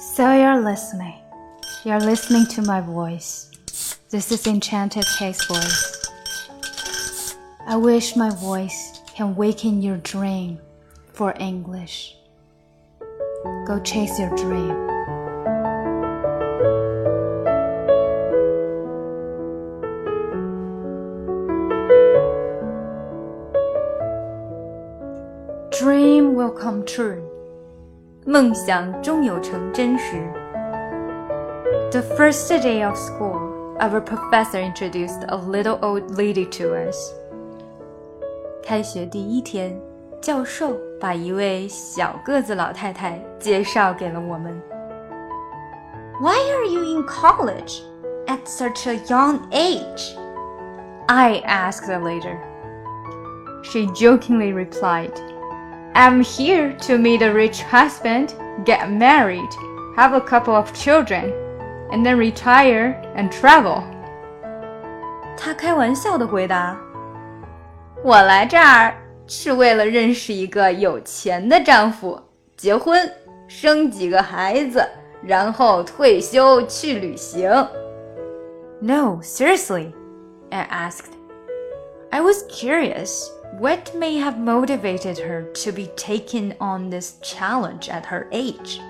So you're listening. You're listening to my voice. This is Enchanted Case Voice. I wish my voice can waken your dream for English. Go chase your dream. 梦想终有成真时。The first day of school, our professor introduced a little old lady to us. 开学第一天，教授把一位小个子老太太介绍给了我们。Why are you in college at such a young age? I asked her later. She jokingly replied, I'm here to meet a rich husband, get married, have a couple of children, and then retire and travel. 她开玩笑的回答：“我来这儿是为了认识一个有钱的丈夫，结婚，生几个孩子，然后退休去旅行。” No, seriously, I asked. I was curious. What may have motivated her to be taking on this challenge at her age?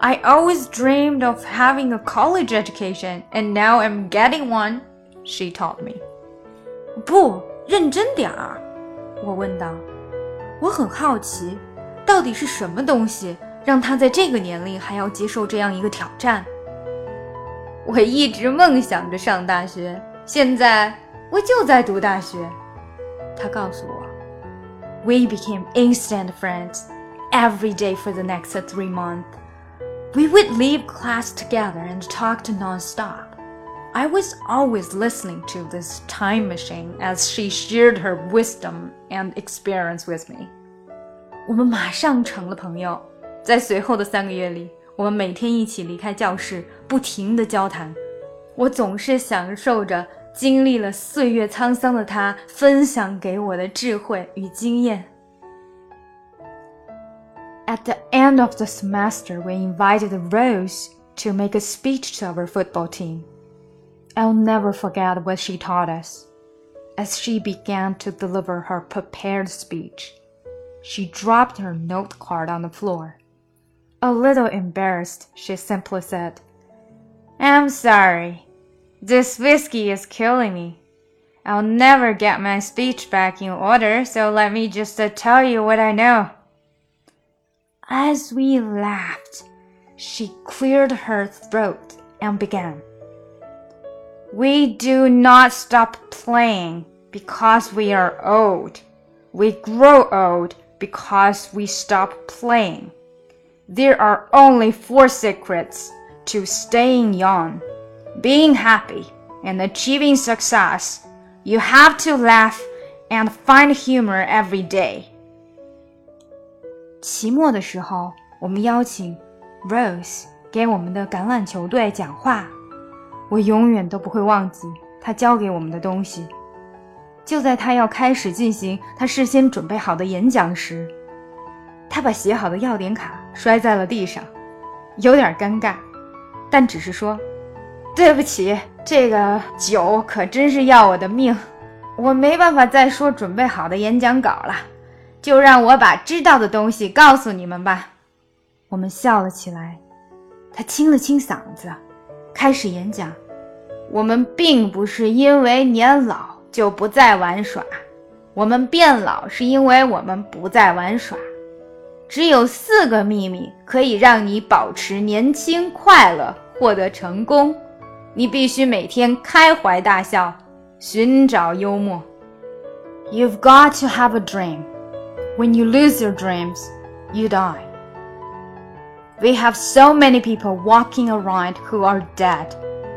I always dreamed of having a college education, and now I'm getting one, she told me. 不，认真点儿，我问道。我很好奇，到底是什么东西让她在这个年龄还要接受这样一个挑战？我一直梦想着上大学，现在我就在读大学。 他告诉我，We became instant friends every day for the next three months. We would leave class together and talk nonstop. I was always listening to this time machine as she shared her wisdom and experience with me. 我们马上成了朋友。在随后的三个月里，我们每天一起离开教室，不停地交谈。我总是享受着 经历了岁月沧桑的他分享给我的智慧与经验。At the end of the semester, we invited Rose to make a speech to our football team. I'll never forget what she taught us. As she began to deliver her prepared speech, she dropped her note card on the floor. A little embarrassed, she simply said, I'm sorry. This whiskey is killing me. I'll never get my speech back in order, so let me just uh, tell you what I know. As we laughed, she cleared her throat and began. We do not stop playing because we are old. We grow old because we stop playing. There are only four secrets to staying young being happy and achieving success, you have to laugh and find humor every day. 期末的时候，我们邀请 Rose 给我们的橄榄球队讲话。我永远都不会忘记他教给我们的东西。就在他要开始进行他事先准备好的演讲时，他把写好的要点卡摔在了地上，有点尴尬，但只是说。对不起，这个酒可真是要我的命，我没办法再说准备好的演讲稿了，就让我把知道的东西告诉你们吧。我们笑了起来，他清了清嗓子，开始演讲。我们并不是因为年老就不再玩耍，我们变老是因为我们不再玩耍。只有四个秘密可以让你保持年轻、快乐、获得成功。你必须每天开怀大笑，寻找幽默。You've got to have a dream. When you lose your dreams, you die. We have so many people walking around who are dead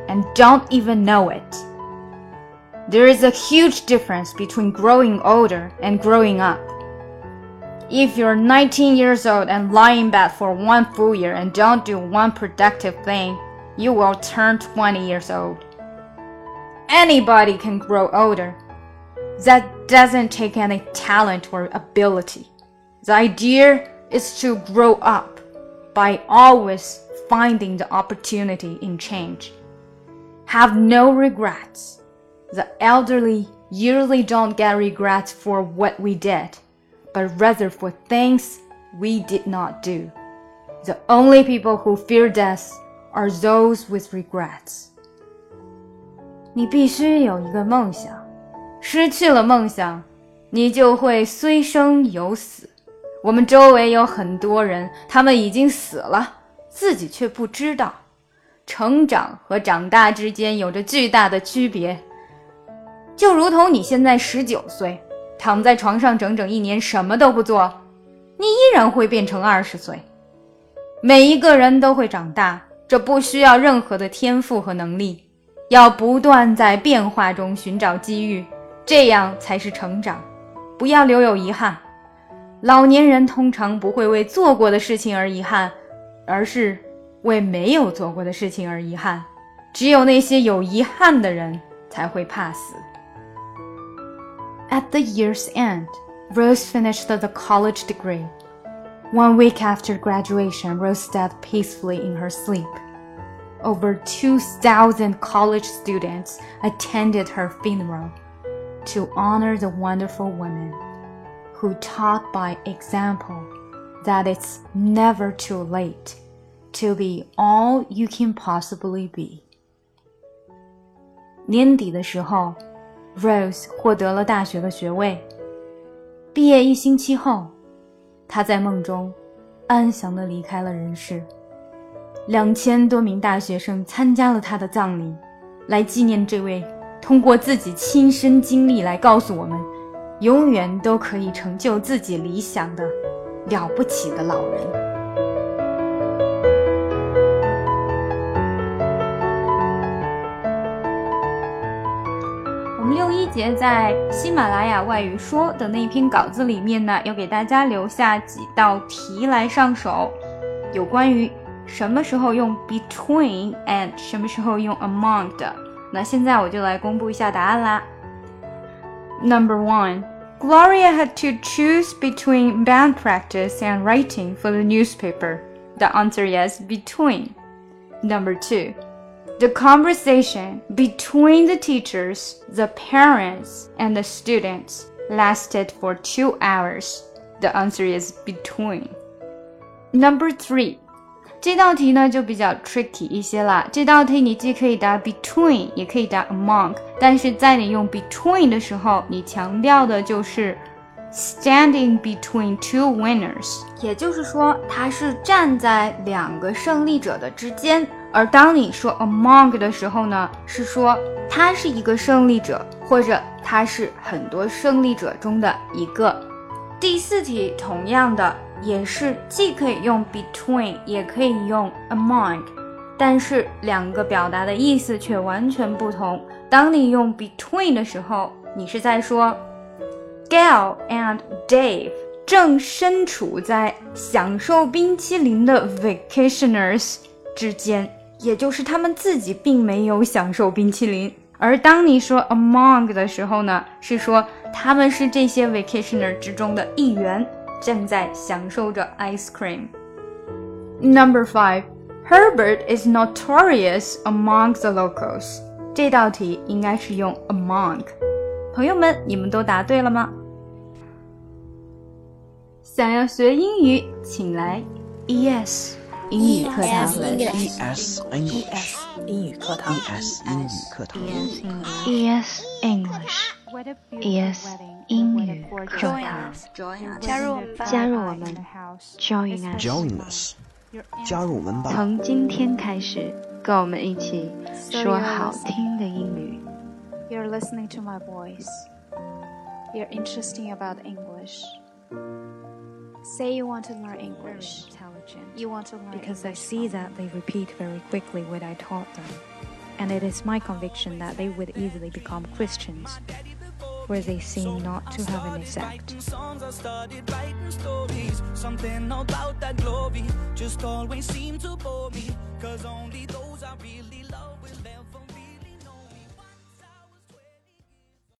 and don't even know it. There is a huge difference between growing older and growing up. If you're 19 years old and lie in bed for one full year and don't do one productive thing, you will turn 20 years old. Anybody can grow older. That doesn't take any talent or ability. The idea is to grow up by always finding the opportunity in change. Have no regrets. The elderly usually don't get regrets for what we did, but rather for things we did not do. The only people who fear death are those with regrets. 你必须有一个梦想，失去了梦想，你就会虽生犹死。我们周围有很多人，他们已经死了，自己却不知道。成长和长大之间有着巨大的区别。就如同你现在十九岁，躺在床上整整一年什么都不做，你依然会变成二十岁。每一个人都会长大，这不需要任何的天赋和能力，要不断在变化中寻找机遇，这样才是成长。不要留有遗憾。老年人通常不会为做过的事情而遗憾，而是为没有做过的事情而遗憾。只有那些有遗憾的人才会怕死。At the year's end, Rose finished the college degree. One week after graduation, Rose died peacefully in her sleep. Over 2,000 college students attended her funeral to honor the wonderful woman who taught by example that it's never too late to be all you can possibly be. 年底的时候。Rose 获得了大学的学位。毕业一星期后， 他在梦中安详地离开了人世。两千多名大学生参加了他的葬礼，来纪念这位通过自己亲身经历来告诉我们，永远都可以成就自己理想的了不起的老人。六一节在喜马拉雅外语说的那篇稿子里面呢，要给大家留下几道题来上手，有关于什么时候用 between and 什么时候用 among 的。那现在我就来公布一下答案啦。Number one, Gloria had to choose between band practice and writing for the newspaper. The answer is between. Number two. The conversation between the teachers, the parents, and the students lasted for two hours. The answer is between. Number three. 这道题呢就比较 tricky 一些啦。这道题你既可以答 between，也可以答 among，但是在你用 between 的时候，你强调的就是 standing between two winners，也就是说，它是站在两个胜利者的之间。而当你说 among 的时候呢，是说他是一个胜利者，或者他是很多胜利者中的一个。第四题同样的也是既可以用 between，也可以用 among，但是两个表达的意思却完全不同。当你用 between 的时候，你是在说 Gail and Dave 正身处在享受冰淇淋的 vacationers 之间。也就是他们自己并没有享受冰淇淋，而当你说 among 的时候呢，是说他们是这些 vacationer 之中的一员，正在享受着 ice cream。Number five, Herbert is notorious among the locals。这道题应该是用 among。朋友们，你们都答对了吗？ 想要学英语，请来 ES。英语课堂，ES English，英语课堂，ES 英语课堂，ES English，ES 英语课堂，加入加入我们，Join us，Join us，加入我们吧。从今天开始，跟我们一起说好听的英语。You're listening to my voice. You're interesting about English. Say you want to learn English. You want to learn because English I see that they repeat very quickly what I taught them. And it is my conviction that they would easily become Christians, where they seem not to have an effect. Something about that glory just always seemed to bore me, cause only those I really